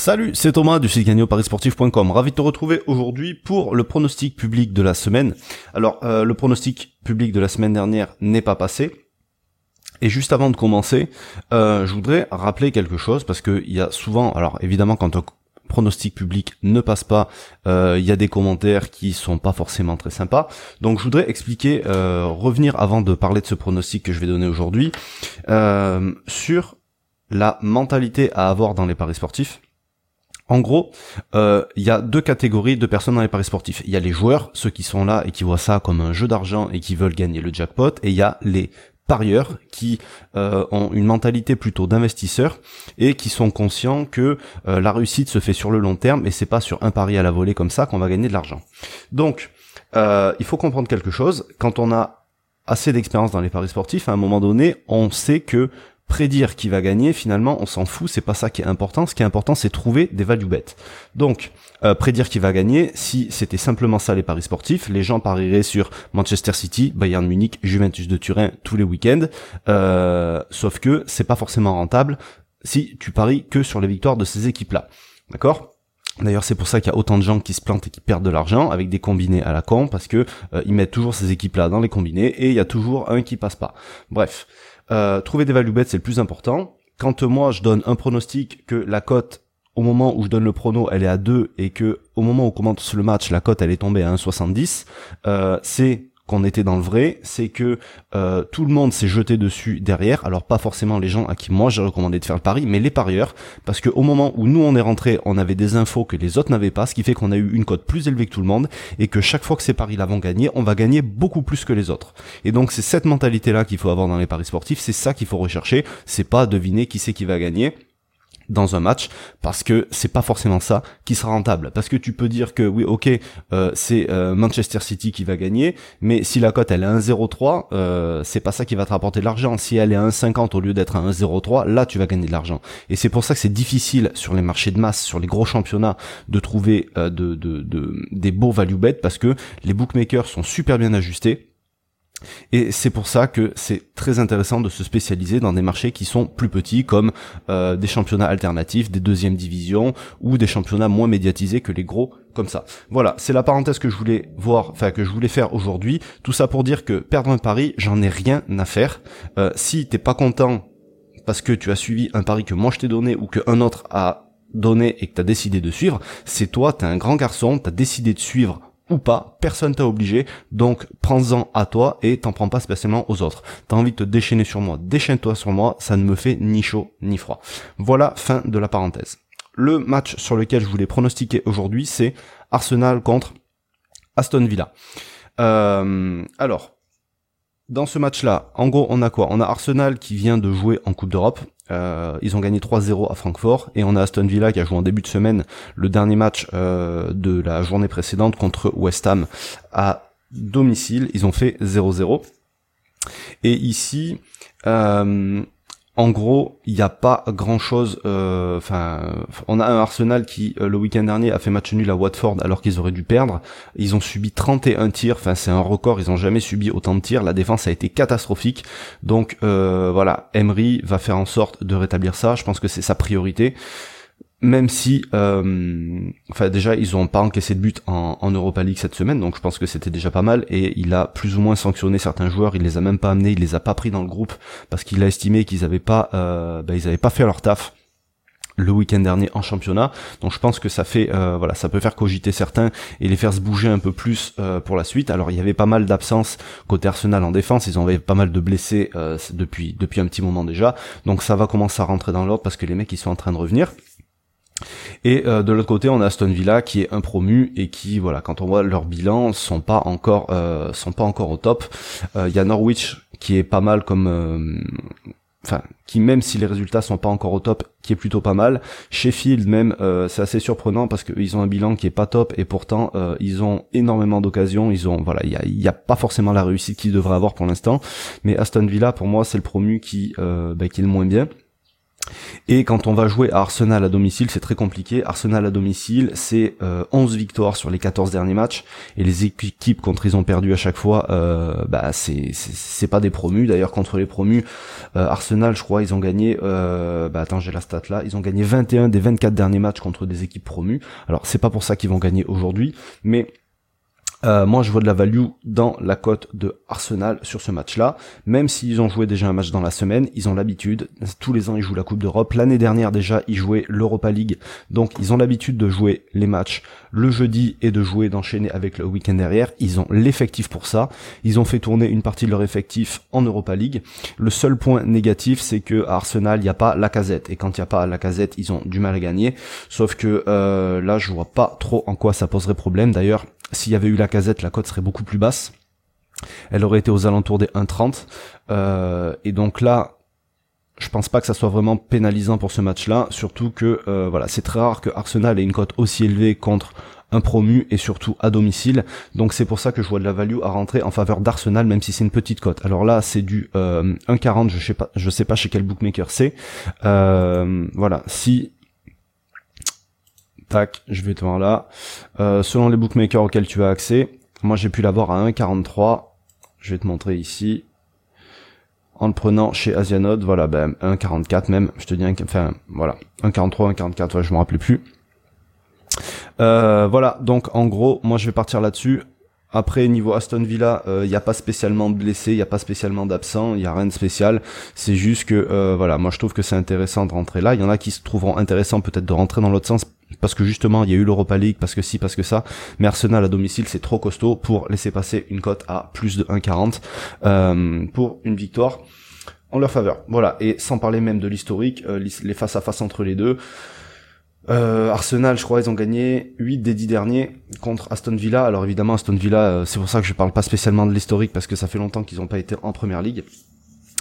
Salut, c'est Thomas du site gagnéoparisportif.com. Ravi de te retrouver aujourd'hui pour le pronostic public de la semaine. Alors, euh, le pronostic public de la semaine dernière n'est pas passé. Et juste avant de commencer, euh, je voudrais rappeler quelque chose parce que il y a souvent, alors évidemment quand un pronostic public ne passe pas, euh, il y a des commentaires qui sont pas forcément très sympas. Donc je voudrais expliquer, revenir avant de parler de ce pronostic que je vais donner aujourd'hui, sur la mentalité à avoir dans les paris sportifs en gros, euh, il y a deux catégories de personnes dans les paris sportifs. Il y a les joueurs, ceux qui sont là et qui voient ça comme un jeu d'argent et qui veulent gagner le jackpot, et il y a les parieurs qui euh, ont une mentalité plutôt d'investisseurs et qui sont conscients que euh, la réussite se fait sur le long terme et c'est pas sur un pari à la volée comme ça qu'on va gagner de l'argent. Donc, il faut comprendre quelque chose. Quand on a assez d'expérience dans les paris sportifs, à un moment donné, on sait que prédire qui va gagner, finalement, on s'en fout, c'est pas ça qui est important. Ce qui est important, c'est trouver des value bets. Donc, euh, prédire qui va gagner, si c'était simplement ça les paris sportifs, les gens parieraient sur Manchester City, Bayern Munich, Juventus de Turin tous les week-ends. Euh, sauf que c'est pas forcément rentable si tu paries que sur les victoires de ces équipes-là. D'accord? D'ailleurs, c'est pour ça qu'il y a autant de gens qui se plantent et qui perdent de l'argent avec des combinés à la con, parce que euh, ils mettent toujours ces équipes-là dans les combinés et il y a toujours un qui passe pas. Bref, euh, trouver des value bets, c'est le plus important. Quand moi, je donne un pronostic que la cote, au moment où je donne le prono, elle est à 2 et que au moment où commence le match, la cote, elle est tombée à 1,70, euh, c'est qu'on était dans le vrai, c'est que euh, tout le monde s'est jeté dessus derrière. Alors pas forcément les gens à qui moi j'ai recommandé de faire le pari, mais les parieurs, parce que au moment où nous on est rentré, on avait des infos que les autres n'avaient pas, ce qui fait qu'on a eu une cote plus élevée que tout le monde, et que chaque fois que ces paris là vont gagner, on va gagner beaucoup plus que les autres. Et donc c'est cette mentalité là qu'il faut avoir dans les paris sportifs, c'est ça qu'il faut rechercher, c'est pas deviner qui c'est qui va gagner dans un match parce que c'est pas forcément ça qui sera rentable. Parce que tu peux dire que oui ok euh, c'est euh, Manchester City qui va gagner mais si la cote elle est à 1,03 euh, c'est pas ça qui va te rapporter de l'argent. Si elle est à 1,50 au lieu d'être à 1,03 là tu vas gagner de l'argent. Et c'est pour ça que c'est difficile sur les marchés de masse sur les gros championnats de trouver de, des beaux value bets parce que les bookmakers sont super bien ajustés et c'est pour ça que c'est très intéressant de se spécialiser dans des marchés qui sont plus petits, comme euh, des championnats alternatifs, des deuxièmes divisions, ou des championnats moins médiatisés que les gros, comme ça. Voilà, c'est la parenthèse que je voulais voir, enfin que je voulais faire aujourd'hui. Tout ça pour dire que perdre un pari, j'en ai rien à faire. Euh, si t'es pas content parce que tu as suivi un pari que moi je t'ai donné ou qu'un autre a donné et que t'as décidé de suivre, c'est toi, t'es un grand garçon, t'as décidé de suivre ou pas, personne t'a obligé, donc prends-en à toi et t'en prends pas spécialement aux autres. T'as envie de te déchaîner sur moi, déchaîne-toi sur moi, ça ne me fait ni chaud ni froid. Voilà, fin de la parenthèse. Le match sur lequel je voulais pronostiquer aujourd'hui, c'est Arsenal contre Aston Villa. Euh, alors, dans ce match-là, en gros, on a quoi? On a Arsenal qui vient de jouer en Coupe d'Europe. Euh, ils ont gagné 3-0 à Francfort et on a Aston Villa qui a joué en début de semaine le dernier match euh, de la journée précédente contre West Ham à domicile. Ils ont fait 0-0. Et ici, euh, en gros, il n'y a pas grand chose. Euh, enfin, on a un Arsenal qui euh, le week-end dernier a fait match nul à Watford alors qu'ils auraient dû perdre. Ils ont subi 31 tirs. Enfin, c'est un record. Ils ont jamais subi autant de tirs. La défense a été catastrophique. Donc euh, voilà, Emery va faire en sorte de rétablir ça. Je pense que c'est sa priorité même si, euh, enfin déjà ils ont pas encaissé de but en, en, Europa League cette semaine, donc je pense que c'était déjà pas mal. Et il a plus ou moins sanctionné certains joueurs, il les a même pas amenés, il les a pas pris dans le groupe parce qu'il a estimé qu'ils avaient pas, euh, bah, ils avaient pas fait leur taf le week-end dernier en championnat. Donc je pense que ça fait euh, voilà, ça peut faire cogiter certains et les faire se bouger un peu plus euh, pour la suite. Alors il y avait pas mal d'absences côté Arsenal en défense, ils ont avait pas mal de blessés euh, depuis depuis un petit moment déjà. Donc ça va commencer à rentrer dans l'ordre parce que les mecs ils sont en train de revenir. Et euh, de l'autre côté, on a Aston Villa qui est un promu et qui, voilà, quand on voit leur bilan, sont pas encore, euh, sont pas encore au top. Euh, il y a Norwich qui est pas mal comme, enfin, qui même si les résultats sont pas encore au top, qui est plutôt pas mal. Sheffield même, c'est assez surprenant parce qu'ils ont un bilan qui est pas top et pourtant ils ont énormément d'occasions. Ils ont, voilà, il y a, y a, pas forcément la réussite qu'ils devraient avoir pour l'instant. Mais Aston Villa, pour moi, c'est le promu qui, bah, qui est le moins bien. Et quand on va jouer à Arsenal à domicile, c'est très compliqué. Arsenal à domicile, c'est 11 euh, victoires sur les 14 derniers matchs. Et les équipes contre ils ont perdu à chaque fois, euh, bah c'est c'est pas des promus. D'ailleurs contre les promus, euh, Arsenal, je crois, ils ont gagné. Euh, bah attends, j'ai la stat là. Ils ont gagné 21 des 24 derniers matchs contre des équipes promues. Alors c'est pas pour ça qu'ils vont gagner aujourd'hui, mais euh, moi, je vois de la value dans la cote de Arsenal sur ce match-là. Même s'ils ont joué déjà un match dans la semaine, ils ont l'habitude. Tous les ans, ils jouent la Coupe d'Europe. L'année dernière déjà, ils jouaient l'Europa League. Donc, ils ont l'habitude de jouer les matchs le jeudi et de jouer, d'enchaîner avec le week-end derrière. Ils ont l'effectif pour ça. Ils ont fait tourner une partie de leur effectif en Europa League. Le seul point négatif, c'est que à Arsenal, il n'y a pas la casette. Et quand il n'y a pas la casette, ils ont du mal à gagner. Sauf que euh, là, je vois pas trop en quoi ça poserait problème. D'ailleurs, s'il y avait eu la casette, la cote serait beaucoup plus basse. Elle aurait été aux alentours des 1,30. Euh, et donc là, je pense pas que ça soit vraiment pénalisant pour ce match-là, surtout que euh, voilà, c'est très rare que Arsenal ait une cote aussi élevée contre un promu et surtout à domicile. Donc c'est pour ça que je vois de la value à rentrer en faveur d'Arsenal, même si c'est une petite cote. Alors là, c'est du euh, 1,40, je sais pas, je sais pas chez quel bookmaker c'est. Euh, voilà, si Tac, je vais te voir là. Euh, selon les bookmakers auxquels tu as accès, moi j'ai pu l'avoir à 1,43. Je vais te montrer ici. En le prenant chez Asianode, voilà, ben 1,44 même. Je te dis, enfin voilà, 1,43, 1,44, ouais, je me rappelais plus. Euh, voilà, donc en gros, moi je vais partir là-dessus. Après, niveau Aston Villa, il euh, n'y a pas spécialement de blessés, il n'y a pas spécialement d'absents, il n'y a rien de spécial. C'est juste que, euh, voilà, moi je trouve que c'est intéressant de rentrer là. Il y en a qui se trouveront intéressant peut-être de rentrer dans l'autre sens parce que justement il y a eu l'Europa League, parce que si, parce que ça. Mais Arsenal à domicile c'est trop costaud pour laisser passer une cote à plus de 1,40 euh, pour une victoire en leur faveur. Voilà, et sans parler même de l'historique, euh, les face à face entre les deux. Euh, Arsenal, je crois, ils ont gagné 8 des 10 derniers contre Aston Villa. Alors évidemment, Aston Villa, euh, c'est pour ça que je parle pas spécialement de l'historique parce que ça fait longtemps qu'ils n'ont pas été en première ligue.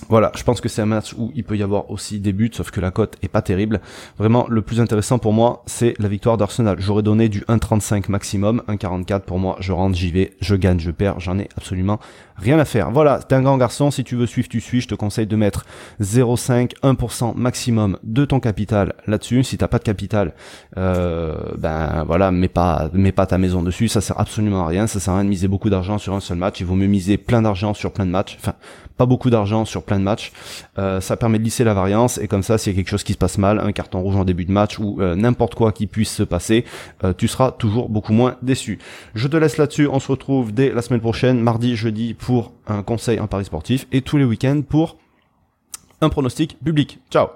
Voilà, je pense que c'est un match où il peut y avoir aussi des buts, sauf que la cote est pas terrible. Vraiment, le plus intéressant pour moi, c'est la victoire d'Arsenal. J'aurais donné du 1,35 maximum, 1,44 pour moi. Je rentre, j'y vais, je gagne, je perds, j'en ai absolument rien à faire. Voilà, t'es un grand garçon, si tu veux suivre, tu suis. Je te conseille de mettre 0,5, 1% maximum de ton capital là-dessus. Si t'as pas de capital, euh, ben voilà, mets pas, mets pas ta maison dessus. Ça sert absolument à rien. Ça sert à rien de miser beaucoup d'argent sur un seul match. Il vaut mieux miser plein d'argent sur plein de matchs. Enfin, pas beaucoup d'argent sur plein de matchs. Euh, ça permet de lisser la variance et comme ça, s'il y a quelque chose qui se passe mal, un carton rouge en début de match ou euh, n'importe quoi qui puisse se passer, euh, tu seras toujours beaucoup moins déçu. Je te laisse là-dessus. On se retrouve dès la semaine prochaine, mardi, jeudi, un conseil en paris sportif et tous les week-ends pour un pronostic public. Ciao